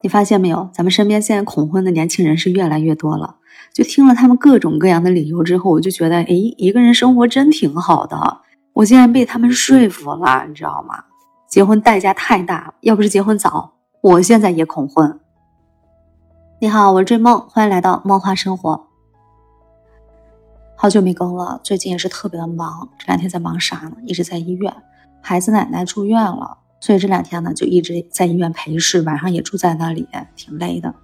你发现没有？咱们身边现在恐婚的年轻人是越来越多了。就听了他们各种各样的理由之后，我就觉得，哎，一个人生活真挺好的。我竟然被他们说服了，你知道吗？结婚代价太大，要不是结婚早，我现在也恐婚。你好，我是追梦，欢迎来到梦话生活。好久没更了，最近也是特别的忙。这两天在忙啥呢？一直在医院，孩子奶奶住院了。所以这两天呢，就一直在医院陪侍，晚上也住在那里，挺累的。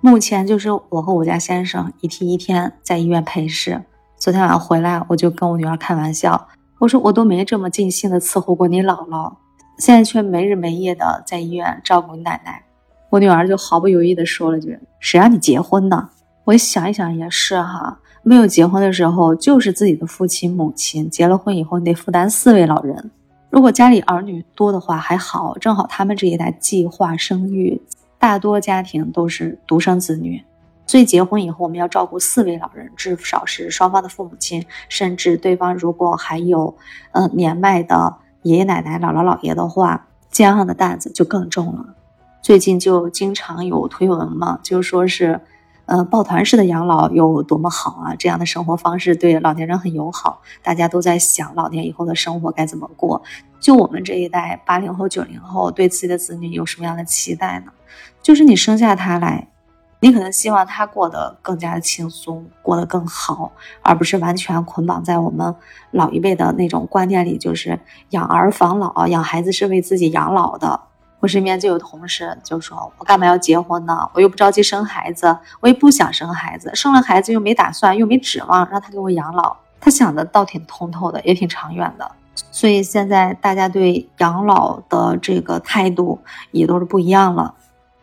目前就是我和我家先生一天一天在医院陪侍。昨天晚上回来，我就跟我女儿开玩笑，我说我都没这么尽心的伺候过你姥姥，现在却没日没夜的在医院照顾你奶奶。我女儿就毫不犹豫的说了句：“谁让你结婚呢？”我想一想也是哈，没有结婚的时候就是自己的父亲母亲，结了婚以后你得负担四位老人。如果家里儿女多的话还好，正好他们这一代计划生育，大多家庭都是独生子女，所以结婚以后我们要照顾四位老人，至少是双方的父母亲，甚至对方如果还有呃年迈的爷爷奶奶、姥姥姥爷的话，肩上的担子就更重了。最近就经常有推文嘛，就说是。呃，抱团式的养老有多么好啊！这样的生活方式对老年人很友好。大家都在想老年以后的生活该怎么过。就我们这一代八零后、九零后，对自己的子女有什么样的期待呢？就是你生下他来，你可能希望他过得更加的轻松，过得更好，而不是完全捆绑在我们老一辈的那种观念里，就是养儿防老，养孩子是为自己养老的。我身边就有同事就说：“我干嘛要结婚呢？我又不着急生孩子，我也不想生孩子，生了孩子又没打算，又没指望让他给我养老。他想的倒挺通透的，也挺长远的。所以现在大家对养老的这个态度也都是不一样了。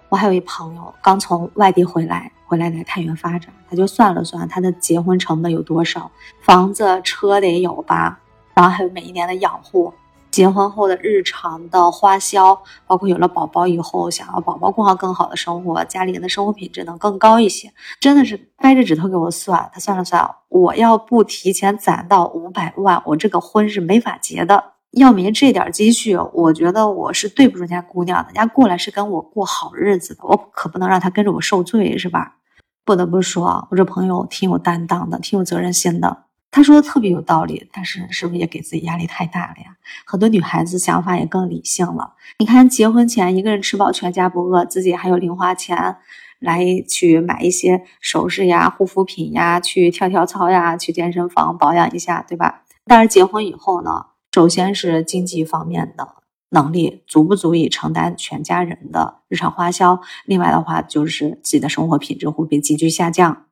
我还有一朋友刚从外地回来，回来来太原发展，他就算了算他的结婚成本有多少，房子车得有吧，然后还有每一年的养护。”结婚后的日常的花销，包括有了宝宝以后，想要宝宝过上更好的生活，家里人的生活品质能更高一些，真的是掰着指头给我算。他算了算，我要不提前攒到五百万，我这个婚是没法结的。要没这点积蓄，我觉得我是对不住人家姑娘的。人家过来是跟我过好日子的，我可不能让她跟着我受罪，是吧？不得不说，我这朋友挺有担当的，挺有责任心的。他说的特别有道理，但是是不是也给自己压力太大了呀？很多女孩子想法也更理性了。你看，结婚前一个人吃饱全家不饿，自己还有零花钱来去买一些首饰呀、护肤品呀，去跳跳操呀，去健身房保养一下，对吧？但是结婚以后呢，首先是经济方面的能力足不足以承担全家人的日常花销，另外的话就是自己的生活品质会被急剧下降，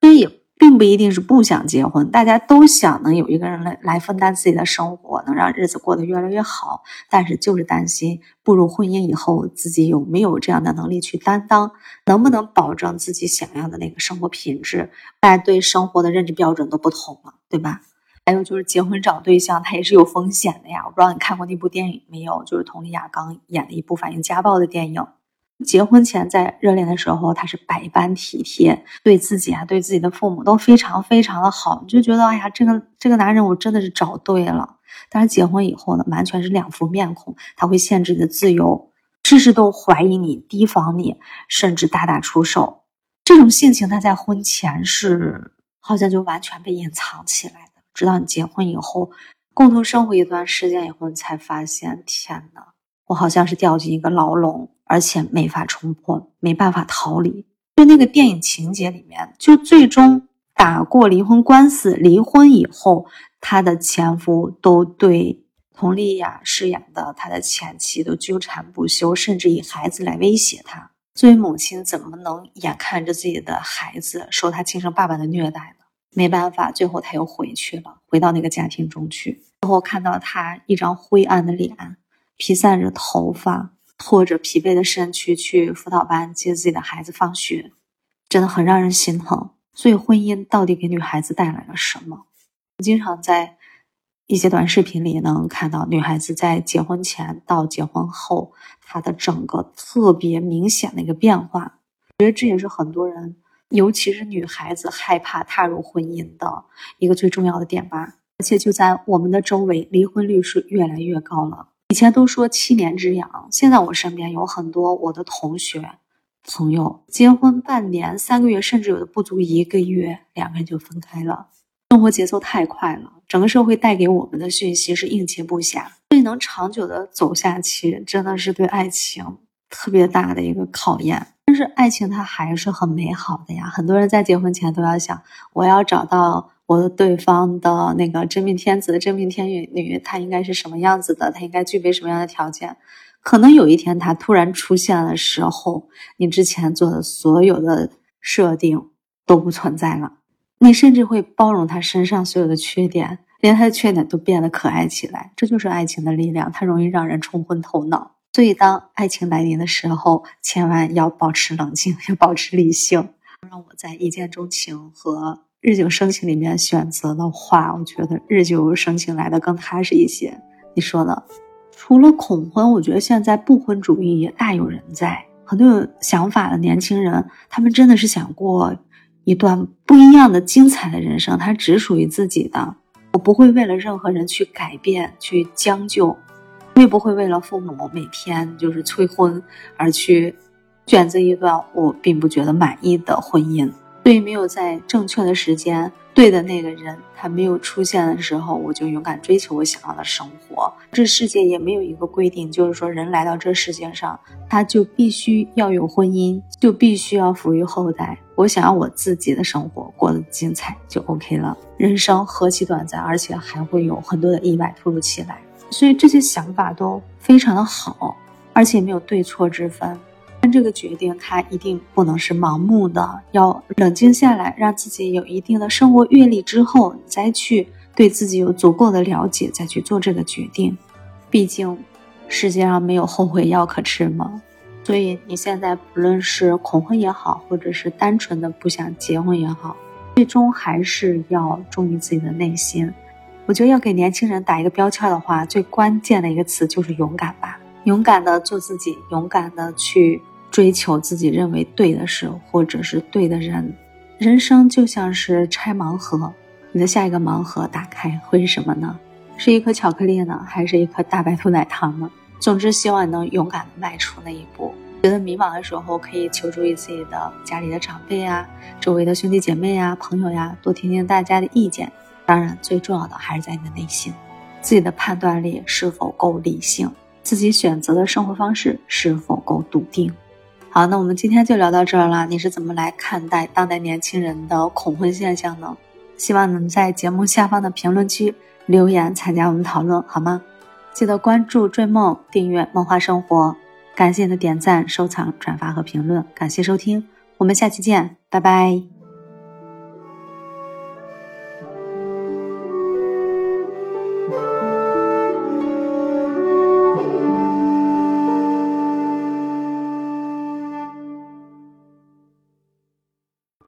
所以。并不一定是不想结婚，大家都想能有一个人来来分担自己的生活，能让日子过得越来越好。但是就是担心步入婚姻以后，自己有没有这样的能力去担当，能不能保证自己想要的那个生活品质？大家对生活的认知标准都不同了，对吧？还有就是结婚找对象，它也是有风险的呀。我不知道你看过那部电影没有？就是佟丽娅刚演的一部反映家暴的电影。结婚前在热恋的时候，他是百般体贴，对自己啊，对自己的父母都非常非常的好，你就觉得哎呀，这个这个男人我真的是找对了。但是结婚以后呢，完全是两副面孔，他会限制你的自由，事事都怀疑你、提防你，甚至大打出手。这种性情他在婚前是好像就完全被隐藏起来的，直到你结婚以后，共同生活一段时间以后，你才发现，天呐，我好像是掉进一个牢笼。而且没法冲破，没办法逃离。就那个电影情节里面，就最终打过离婚官司，离婚以后，他的前夫都对佟丽娅饰演的他的前妻都纠缠不休，甚至以孩子来威胁他。作为母亲，怎么能眼看着自己的孩子受他亲生爸爸的虐待呢？没办法，最后他又回去了，回到那个家庭中去。最后看到他一张灰暗的脸，披散着头发。拖着疲惫的身躯去辅导班接自己的孩子放学，真的很让人心疼。所以，婚姻到底给女孩子带来了什么？经常在一些短视频里能看到女孩子在结婚前到结婚后，她的整个特别明显的一个变化。我觉得这也是很多人，尤其是女孩子害怕踏入婚姻的一个最重要的点吧。而且，就在我们的周围，离婚率是越来越高了。以前都说七年之痒，现在我身边有很多我的同学，朋友，结婚半年、三个月，甚至有的不足一个月，两个人就分开了。生活节奏太快了，整个社会带给我们的讯息是应接不暇，所以能长久的走下去，真的是对爱情特别大的一个考验。但是爱情它还是很美好的呀，很多人在结婚前都要想，我要找到我的对方的那个真命天子、真命天女，他应该是什么样子的，他应该具备什么样的条件。可能有一天他突然出现的时候，你之前做的所有的设定都不存在了，你甚至会包容他身上所有的缺点，连他的缺点都变得可爱起来。这就是爱情的力量，它容易让人冲昏头脑。所以，当爱情来临的时候，千万要保持冷静，要保持理性。让我在一见钟情和日久生情里面选择的话，我觉得日久生情来的更踏实一些。你说呢？除了恐婚，我觉得现在不婚主义也大有人在。很多有想法的年轻人，他们真的是想过一段不一样的精彩的人生，它只属于自己的。我不会为了任何人去改变、去将就，我也不会为了父母每天就是催婚而去选择一段我并不觉得满意的婚姻。对于没有在正确的时间。对的那个人，他没有出现的时候，我就勇敢追求我想要的生活。这世界也没有一个规定，就是说人来到这世界上，他就必须要有婚姻，就必须要抚育后代。我想要我自己的生活过得精彩就 OK 了。人生何其短暂，而且还会有很多的意外突如其来，所以这些想法都非常的好，而且没有对错之分。但这个决定，它一定不能是盲目的，要冷静下来，让自己有一定的生活阅历之后，再去对自己有足够的了解，再去做这个决定。毕竟，世界上没有后悔药可吃嘛。所以你现在不论是恐婚也好，或者是单纯的不想结婚也好，最终还是要忠于自己的内心。我觉得要给年轻人打一个标签的话，最关键的一个词就是勇敢吧，勇敢的做自己，勇敢的去。追求自己认为对的事，或者是对的人。人生就像是拆盲盒，你的下一个盲盒打开会是什么呢？是一颗巧克力呢，还是一颗大白兔奶糖呢？总之，希望能勇敢的迈出那一步。觉得迷茫的时候，可以求助于自己的家里的长辈呀，周围的兄弟姐妹呀、朋友呀，多听听大家的意见。当然，最重要的还是在你的内心，自己的判断力是否够理性，自己选择的生活方式是否够笃定。好，那我们今天就聊到这儿了。你是怎么来看待当代年轻人的恐婚现象呢？希望能在节目下方的评论区留言参加我们讨论，好吗？记得关注追梦，订阅梦话生活。感谢你的点赞、收藏、转发和评论，感谢收听，我们下期见，拜拜。